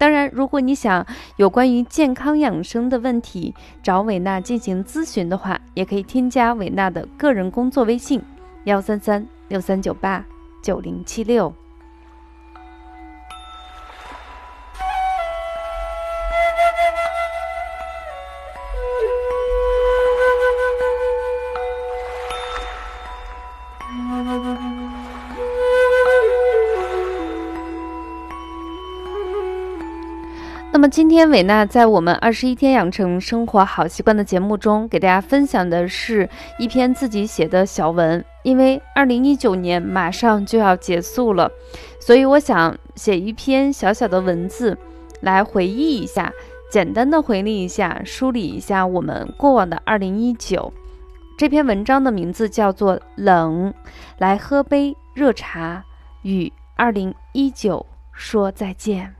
当然，如果你想有关于健康养生的问题找伟娜进行咨询的话，也可以添加伟娜的个人工作微信：幺三三六三九八九零七六。那么今天伟娜在我们二十一天养成生活好习惯的节目中，给大家分享的是一篇自己写的小文。因为二零一九年马上就要结束了，所以我想写一篇小小的文字，来回忆一下，简单的回忆一下，梳理一下我们过往的二零一九。这篇文章的名字叫做《冷》，来喝杯热茶，与二零一九说再见。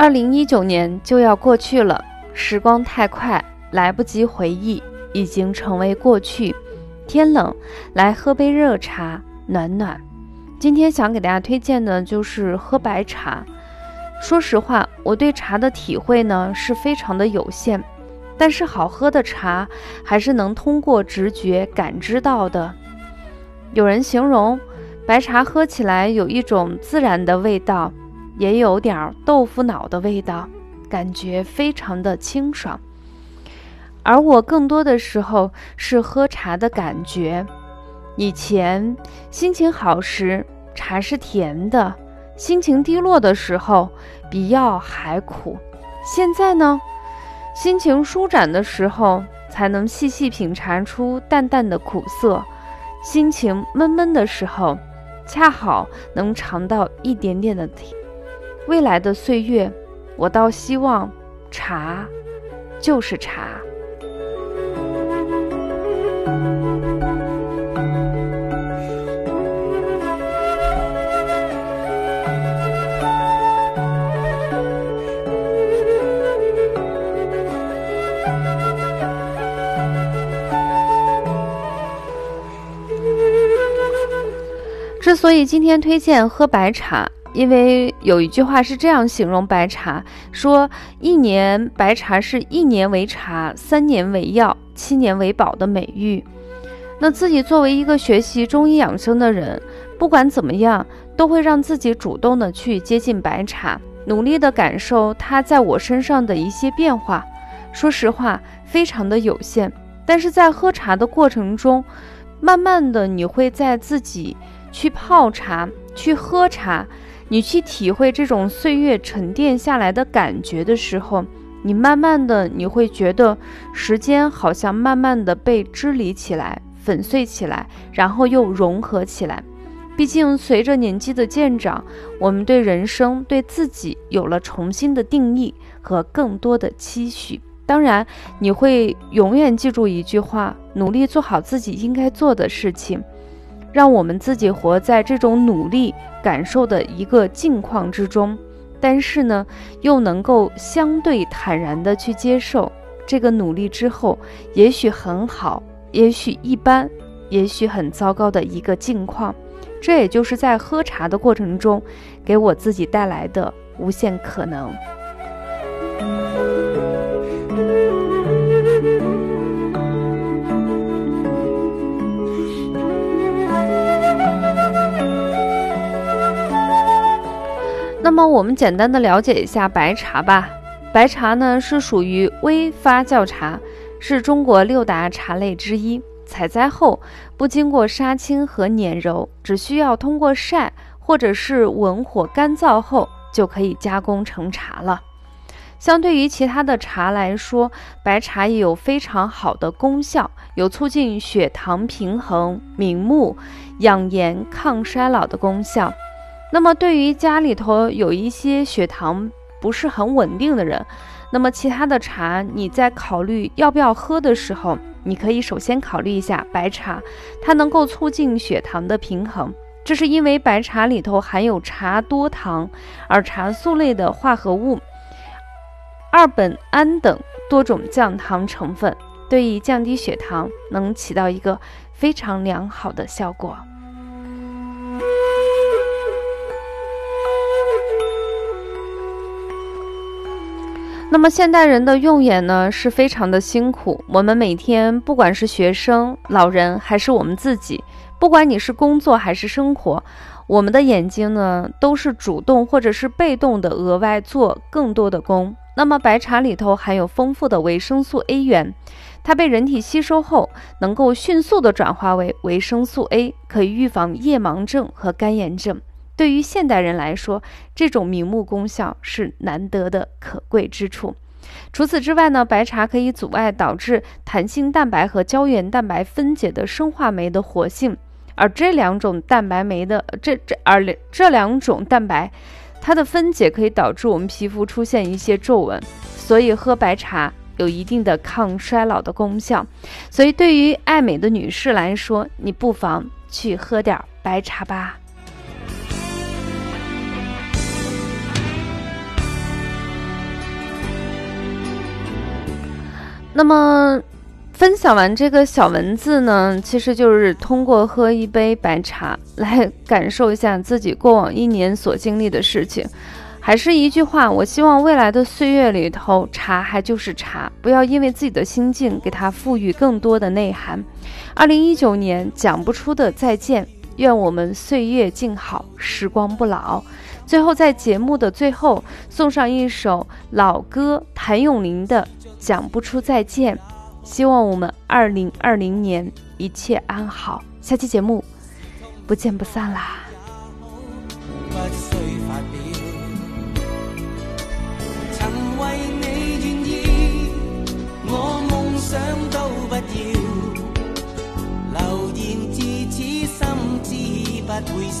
二零一九年就要过去了，时光太快，来不及回忆，已经成为过去。天冷，来喝杯热茶，暖暖。今天想给大家推荐的就是喝白茶。说实话，我对茶的体会呢是非常的有限，但是好喝的茶还是能通过直觉感知到的。有人形容白茶喝起来有一种自然的味道。也有点豆腐脑的味道，感觉非常的清爽。而我更多的时候是喝茶的感觉。以前心情好时，茶是甜的；心情低落的时候，比药还苦。现在呢，心情舒展的时候，才能细细品茶出淡淡的苦涩；心情闷闷的时候，恰好能尝到一点点的甜。未来的岁月，我倒希望茶就是茶。之所以今天推荐喝白茶。因为有一句话是这样形容白茶，说一年白茶是一年为茶，三年为药，七年为宝的美誉。那自己作为一个学习中医养生的人，不管怎么样，都会让自己主动的去接近白茶，努力的感受它在我身上的一些变化。说实话，非常的有限，但是在喝茶的过程中，慢慢的你会在自己去泡茶、去喝茶。你去体会这种岁月沉淀下来的感觉的时候，你慢慢的你会觉得时间好像慢慢的被支离起来、粉碎起来，然后又融合起来。毕竟随着年纪的渐长，我们对人生、对自己有了重新的定义和更多的期许。当然，你会永远记住一句话：努力做好自己应该做的事情。让我们自己活在这种努力感受的一个境况之中，但是呢，又能够相对坦然的去接受这个努力之后，也许很好，也许一般，也许很糟糕的一个境况。这也就是在喝茶的过程中，给我自己带来的无限可能。那么我们简单的了解一下白茶吧。白茶呢是属于微发酵茶，是中国六大茶类之一。采摘后不经过杀青和碾揉，只需要通过晒或者是文火干燥后就可以加工成茶了。相对于其他的茶来说，白茶也有非常好的功效，有促进血糖平衡、明目、养颜、抗衰老的功效。那么，对于家里头有一些血糖不是很稳定的人，那么其他的茶你在考虑要不要喝的时候，你可以首先考虑一下白茶，它能够促进血糖的平衡。这是因为白茶里头含有茶多糖，而茶素类的化合物二苯胺等多种降糖成分，对于降低血糖能起到一个非常良好的效果。那么现代人的用眼呢是非常的辛苦，我们每天不管是学生、老人还是我们自己。不管你是工作还是生活，我们的眼睛呢都是主动或者是被动的额外做更多的功。那么白茶里头含有丰富的维生素 A 源，它被人体吸收后能够迅速的转化为维生素 A，可以预防夜盲症和干眼症。对于现代人来说，这种明目功效是难得的可贵之处。除此之外呢，白茶可以阻碍导致弹性蛋白和胶原蛋白分解的生化酶的活性。而这两种蛋白酶的这这而这两种蛋白，它的分解可以导致我们皮肤出现一些皱纹，所以喝白茶有一定的抗衰老的功效。所以对于爱美的女士来说，你不妨去喝点白茶吧。那么。分享完这个小文字呢，其实就是通过喝一杯白茶来感受一下自己过往一年所经历的事情。还是一句话，我希望未来的岁月里头，茶还就是茶，不要因为自己的心境给它赋予更多的内涵。二零一九年讲不出的再见，愿我们岁月静好，时光不老。最后在节目的最后送上一首老歌，谭咏麟的《讲不出再见》。希望我们二零二零年一切安好，下期节目不见不散啦！不要，流言自此心知不会笑。